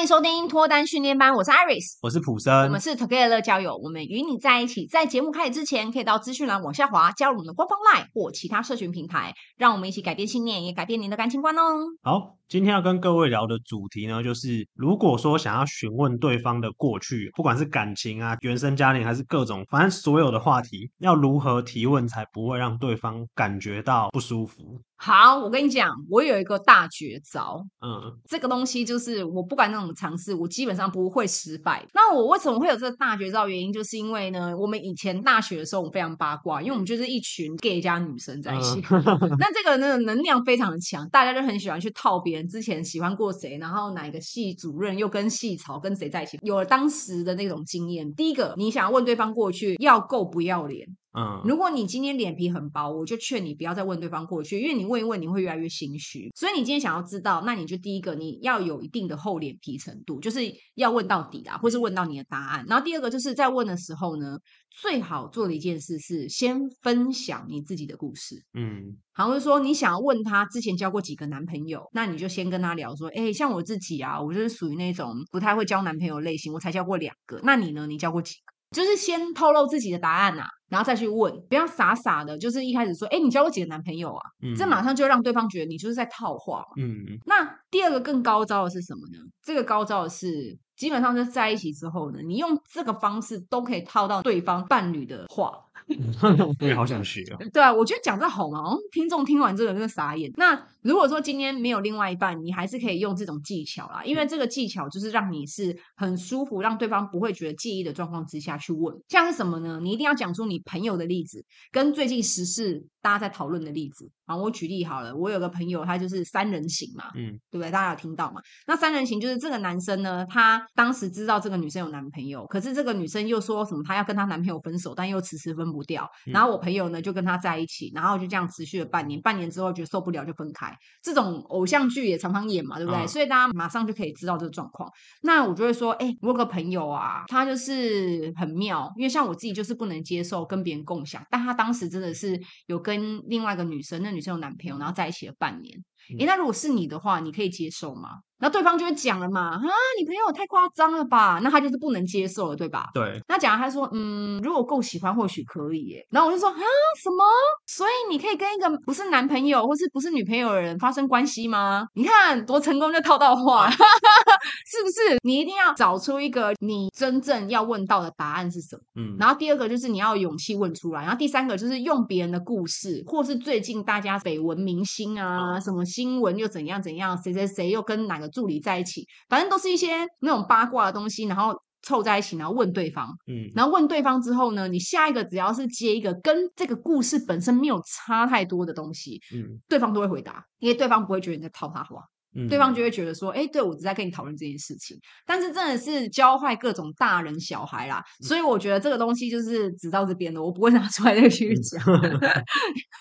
欢迎收听脱单训练班，我是 Iris，我是普生，我们是 Together 乐交友，我们与你在一起。在节目开始之前，可以到资讯栏往下滑，加入我们的官方 LINE 或其他社群平台，让我们一起改变信念，也改变您的感情观哦。好，今天要跟各位聊的主题呢，就是如果说想要询问对方的过去，不管是感情啊、原生家庭，还是各种，反正所有的话题，要如何提问才不会让对方感觉到不舒服？好，我跟你讲，我有一个大绝招。嗯，这个东西就是我不管那种尝试，我基本上不会失败。那我为什么会有这个大绝招？原因就是因为呢，我们以前大学的时候，我们非常八卦，因为我们就是一群 gay 加女生在一起。嗯、那这个呢，能量非常的强，大家就很喜欢去套别人之前喜欢过谁，然后哪一个系主任又跟系草跟谁在一起，有了当时的那种经验。第一个，你想要问对方过去，要够不要脸。嗯，如果你今天脸皮很薄，我就劝你不要再问对方过去，因为你问一问，你会越来越心虚。所以你今天想要知道，那你就第一个你要有一定的厚脸皮程度，就是要问到底啊，或是问到你的答案。然后第二个就是在问的时候呢，最好做的一件事是先分享你自己的故事。嗯，好像是说你想要问他之前交过几个男朋友，那你就先跟他聊说，哎，像我自己啊，我就是属于那种不太会交男朋友类型，我才交过两个。那你呢？你交过几个？就是先透露自己的答案呐、啊，然后再去问，不要傻傻的，就是一开始说，哎，你交过几个男朋友啊？嗯，这马上就让对方觉得你就是在套话。嗯，那第二个更高招的是什么呢？这个高招的是，基本上就是在一起之后呢，你用这个方式都可以套到对方伴侣的话。我也好想学啊！对啊，我觉得讲这好嘛，听众听完这个真的傻眼。那如果说今天没有另外一半，你还是可以用这种技巧啦，因为这个技巧就是让你是很舒服，让对方不会觉得介意的状况之下去问。像是什么呢？你一定要讲出你朋友的例子，跟最近时事大家在讨论的例子。啊，我举例好了，我有个朋友，他就是三人行嘛，嗯，对不对？大家有听到嘛？那三人行就是这个男生呢，他当时知道这个女生有男朋友，可是这个女生又说什么，她要跟她男朋友分手，但又迟迟分不掉。然后我朋友呢就跟他在一起，然后就这样持续了半年。半年之后觉得受不了就分开。这种偶像剧也常常演嘛，对不对？嗯、所以大家马上就可以知道这个状况。那我就会说，哎，我有个朋友啊，他就是很妙，因为像我自己就是不能接受跟别人共享，但他当时真的是有跟另外一个女生，那女生有男朋友，然后在一起了半年。诶，那如果是你的话，你可以接受吗？那对方就会讲了嘛，啊，你朋友太夸张了吧？那他就是不能接受了，对吧？对。那假如他说，嗯，如果够喜欢，或许可以耶。然后我就说，啊，什么？所以你可以跟一个不是男朋友或是不是女朋友的人发生关系吗？你看多成功，就套到话，是不是？你一定要找出一个你真正要问到的答案是什么？嗯。然后第二个就是你要有勇气问出来，然后第三个就是用别人的故事，或是最近大家绯闻明星啊，嗯、什么新闻又怎样怎样，谁谁谁又跟哪个。助理在一起，反正都是一些那种八卦的东西，然后凑在一起，然后问对方，嗯，然后问对方之后呢，你下一个只要是接一个跟这个故事本身没有差太多的东西，嗯，对方都会回答，因为对方不会觉得你在套他话。嗯、对方就会觉得说，哎，对，我只在跟你讨论这件事情，但是真的是教坏各种大人小孩啦，所以我觉得这个东西就是只到这边的，我不会拿出来再去讲，嗯、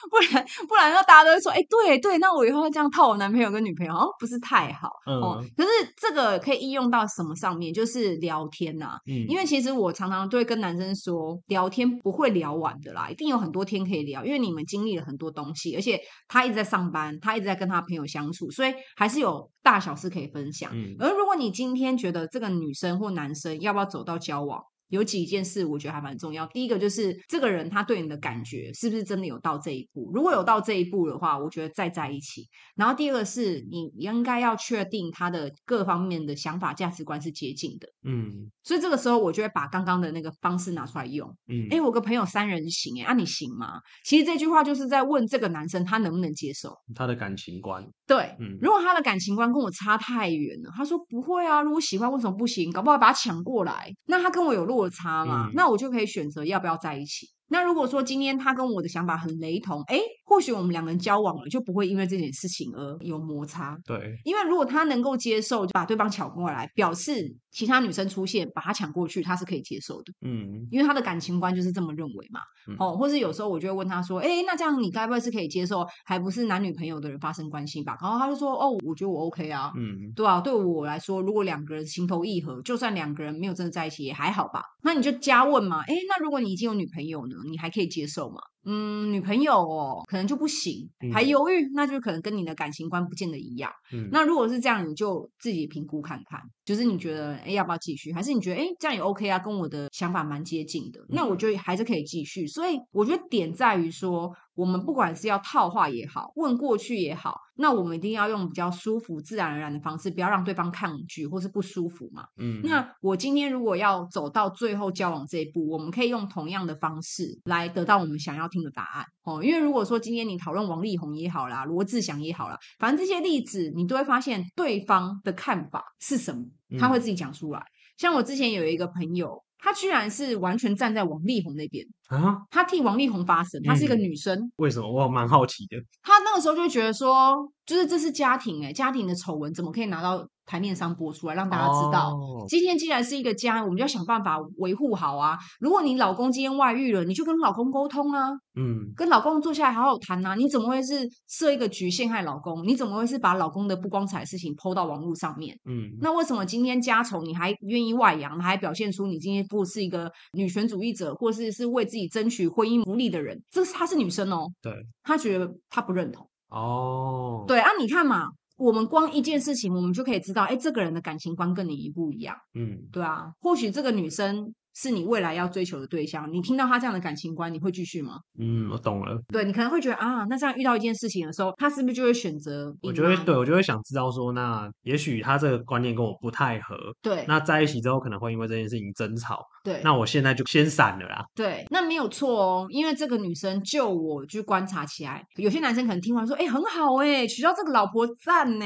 不然不然那大家都会说，哎，对对，那我以后会这样套我男朋友跟女朋友，好像不是太好、嗯、哦。可是这个可以应用到什么上面？就是聊天呐、啊，嗯，因为其实我常常都会跟男生说，聊天不会聊完的啦，一定有很多天可以聊，因为你们经历了很多东西，而且他一直在上班，他一直在跟他朋友相处，所以还是。有大小事可以分享，嗯，而如果你今天觉得这个女生或男生要不要走到交往？有几件事我觉得还蛮重要。第一个就是这个人他对你的感觉是不是真的有到这一步？如果有到这一步的话，我觉得再在一起。然后第二个是你应该要确定他的各方面的想法价值观是接近的。嗯，所以这个时候我就会把刚刚的那个方式拿出来用。嗯，哎，我个朋友三人行，哎，啊你行吗？其实这句话就是在问这个男生他能不能接受他的感情观。对，嗯，如果他的感情观跟我差太远了，他说不会啊，如果喜欢为什么不行？搞不好把他抢过来，那他跟我有。落差嘛，嗯、那我就可以选择要不要在一起。那如果说今天他跟我的想法很雷同，哎，或许我们两个人交往了，就不会因为这件事情而有摩擦。对，因为如果他能够接受，就把对方抢过来，表示其他女生出现把他抢过去，他是可以接受的。嗯，因为他的感情观就是这么认为嘛。嗯、哦，或是有时候我就会问他说，哎，那这样你该不会是可以接受，还不是男女朋友的人发生关系吧？然后他就说，哦，我觉得我 OK 啊。嗯，对啊，对我来说，如果两个人情投意合，就算两个人没有真的在一起也还好吧。那你就加问嘛，哎，那如果你已经有女朋友呢？你还可以接受吗？嗯，女朋友哦，可能就不行，嗯、还犹豫，那就可能跟你的感情观不见得一样。嗯，那如果是这样，你就自己评估看看，就是你觉得，哎，要不要继续？还是你觉得，哎，这样也 OK 啊，跟我的想法蛮接近的。那我觉得还是可以继续。所以我觉得点在于说，我们不管是要套话也好，问过去也好，那我们一定要用比较舒服、自然而然的方式，不要让对方抗拒或是不舒服嘛。嗯，那我今天如果要走到最后交往这一步，我们可以用同样的方式来得到我们想要听的答案哦。因为如果说今天你讨论王力宏也好啦，罗志祥也好啦，反正这些例子你都会发现对方的看法是什么，他会自己讲出来。嗯、像我之前有一个朋友。她居然是完全站在王力宏那边啊！她替王力宏发声，她是一个女生。嗯、为什么？我蛮好奇的。她那个时候就觉得说，就是这是家庭哎、欸，家庭的丑闻怎么可以拿到台面上播出来，让大家知道？哦、今天既然是一个家，我们就要想办法维护好啊！如果你老公今天外遇了，你就跟老公沟通啊，嗯，跟老公坐下来好好谈啊！你怎么会是设一个局陷害老公？你怎么会是把老公的不光彩的事情 PO 到网络上面？嗯，那为什么今天家丑你还愿意外扬，还表现出你今天不是一个女权主义者，或是是为自己争取婚姻福利的人？这是她是女生哦，对，她觉得她不认同哦，对啊，你看嘛。我们光一件事情，我们就可以知道，哎，这个人的感情观跟你一不一样。嗯，对啊，或许这个女生。是你未来要追求的对象，你听到他这样的感情观，你会继续吗？嗯，我懂了。对，你可能会觉得啊，那这样遇到一件事情的时候，他是不是就会选择？我就会对，我就会想知道说，那也许他这个观念跟我不太合。对，那在一起之后可能会因为这件事情争吵。对，那我现在就先闪了啦。对，那没有错哦，因为这个女生就我去观察起来，有些男生可能听完说，哎，很好哎，娶到这个老婆赞呢，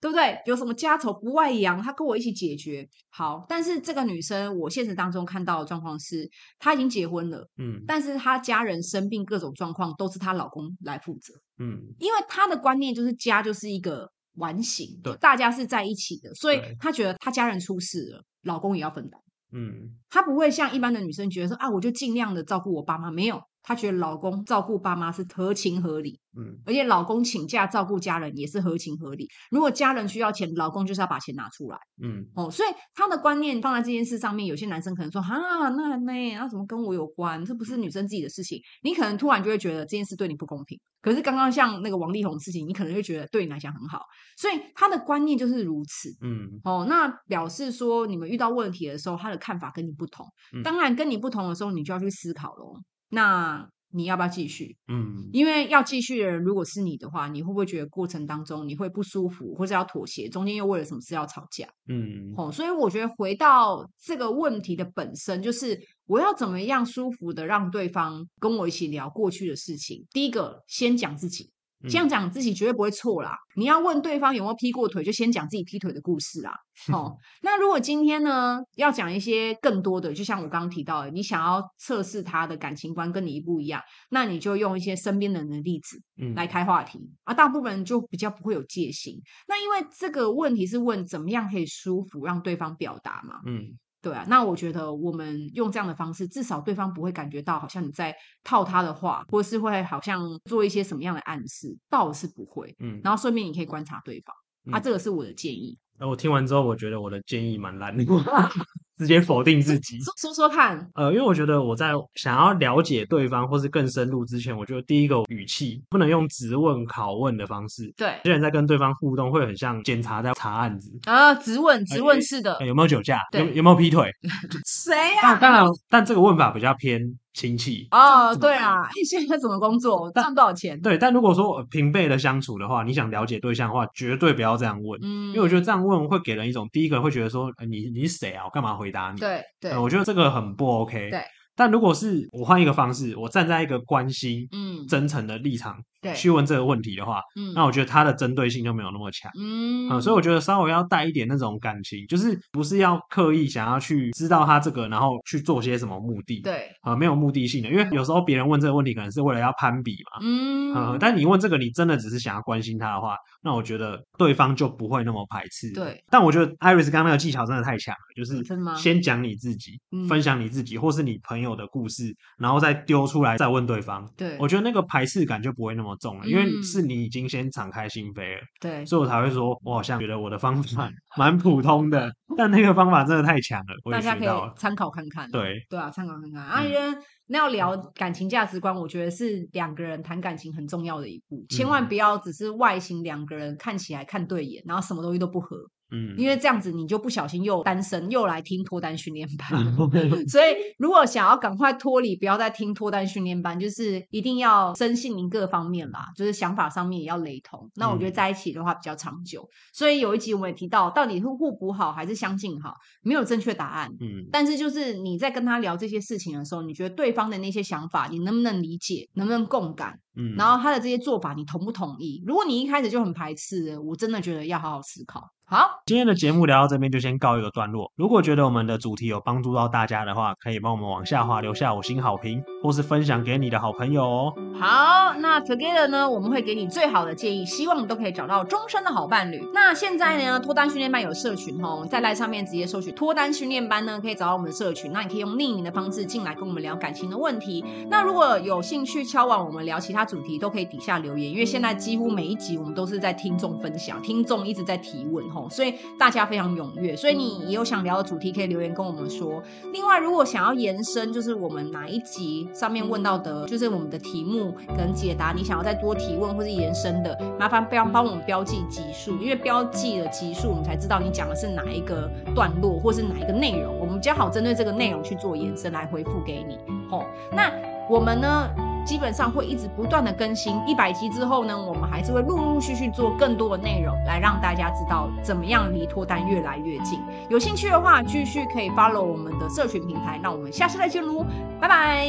对不对？有什么家丑不外扬，他跟我一起解决。好，但是这个女生，我现实当中看到的状况是，她已经结婚了，嗯，但是她家人生病各种状况都是她老公来负责，嗯，因为她的观念就是家就是一个完形，对，大家是在一起的，所以她觉得她家人出事了，老公也要分担，嗯，她不会像一般的女生觉得说啊，我就尽量的照顾我爸妈，没有。她觉得老公照顾爸妈是合情合理，嗯，而且老公请假照顾家人也是合情合理。如果家人需要钱，老公就是要把钱拿出来，嗯，哦，所以她的观念放在这件事上面，有些男生可能说啊，那那那怎么跟我有关？这不是女生自己的事情。你可能突然就会觉得这件事对你不公平。可是刚刚像那个王力宏的事情，你可能会觉得对你来讲很好。所以他的观念就是如此，嗯，哦，那表示说你们遇到问题的时候，他的看法跟你不同。当然跟你不同的时候，你就要去思考喽。那你要不要继续？嗯，因为要继续的人，如果是你的话，你会不会觉得过程当中你会不舒服，或者要妥协？中间又为了什么事要吵架？嗯，哦，所以我觉得回到这个问题的本身，就是我要怎么样舒服的让对方跟我一起聊过去的事情。第一个，先讲自己。这样讲自己绝对不会错啦。你要问对方有没有劈过腿，就先讲自己劈腿的故事啦。哦，那如果今天呢，要讲一些更多的，就像我刚刚提到的，你想要测试他的感情观跟你一不一样，那你就用一些身边人的例子来开话题，嗯、啊，大部分人就比较不会有戒心。那因为这个问题是问怎么样可以舒服让对方表达嘛，嗯。对啊，那我觉得我们用这样的方式，至少对方不会感觉到好像你在套他的话，或是会好像做一些什么样的暗示，倒是不会。嗯，然后顺便你可以观察对方，嗯、啊，这个是我的建议。那我听完之后，我觉得我的建议蛮烂的。直接否定自己，说说说看。呃，因为我觉得我在想要了解对方或是更深入之前，我觉得第一个语气不能用质问、拷问的方式。对，有人在跟对方互动会很像检察在查案子啊，质问、质问式的、欸欸，有没有酒驾？有有没有劈腿？谁呀？当然，但这个问法比较偏亲戚哦。对啊，你现在怎么工作？赚多少钱？对，但如果说平辈的相处的话，你想了解对象的话，绝对不要这样问。嗯，因为我觉得这样问会给人一种第一个会觉得说，你你是谁啊？我干嘛回答你？对对、呃，我觉得这个很不 OK。对，但如果是我换一个方式，我站在一个关心、嗯，真诚的立场。对，去问这个问题的话，嗯，那我觉得他的针对性就没有那么强，嗯，嗯，所以我觉得稍微要带一点那种感情，就是不是要刻意想要去知道他这个，然后去做些什么目的，对，啊、嗯，没有目的性的，因为有时候别人问这个问题可能是为了要攀比嘛，嗯，嗯，但你问这个，你真的只是想要关心他的话，那我觉得对方就不会那么排斥，对。但我觉得 Iris 刚刚那个技巧真的太强了，就是先讲你自己，分享你自己，或是你朋友的故事，然后再丢出来再问对方，对，我觉得那个排斥感就不会那么重了，因为。是你已经先敞开心扉了，对，所以我才会说，我好像觉得我的方法 蛮普通的，但那个方法真的太强了，我大家可以参考看看。对，对啊，参考看看。啊，因为那要聊感情价值观，我觉得是两个人谈感情很重要的一步，千万不要只是外形两个人看起来看对眼，然后什么东西都不合。嗯，因为这样子你就不小心又单身，又来听脱单训练班。所以如果想要赶快脱离，不要再听脱单训练班，就是一定要深信您各方面啦，就是想法上面也要雷同。那我觉得在一起的话比较长久。所以有一集我们也提到，到底是互补好还是相近好，没有正确答案。嗯，但是就是你在跟他聊这些事情的时候，你觉得对方的那些想法，你能不能理解，能不能共感？嗯，然后他的这些做法，你同不同意？如果你一开始就很排斥，我真的觉得要好好思考。好，今天的节目聊到这边就先告一个段落。如果觉得我们的主题有帮助到大家的话，可以帮我们往下滑留下五星好评，或是分享给你的好朋友哦。好，那 Together 呢，我们会给你最好的建议，希望你都可以找到终身的好伴侣。那现在呢，脱单训练班有社群哦，在赖上面直接搜取脱单训练班呢，可以找到我们的社群。那你可以用匿名的方式进来跟我们聊感情的问题。那如果有兴趣敲往我们聊其他主题，都可以底下留言，因为现在几乎每一集我们都是在听众分享，听众一直在提问吼，所以大家。非常踊跃，所以你也有想聊的主题可以留言跟我们说。另外，如果想要延伸，就是我们哪一集上面问到的，就是我们的题目跟解答，你想要再多提问或是延伸的，麻烦不要帮我们标记集数，因为标记了集数，我们才知道你讲的是哪一个段落或是哪一个内容，我们比较好针对这个内容去做延伸来回复给你。吼，那我们呢？基本上会一直不断的更新，一百集之后呢，我们还是会陆陆续续做更多的内容，来让大家知道怎么样离脱单越来越近。有兴趣的话，继续可以 follow 我们的社群平台。那我们下次再见喽，拜拜。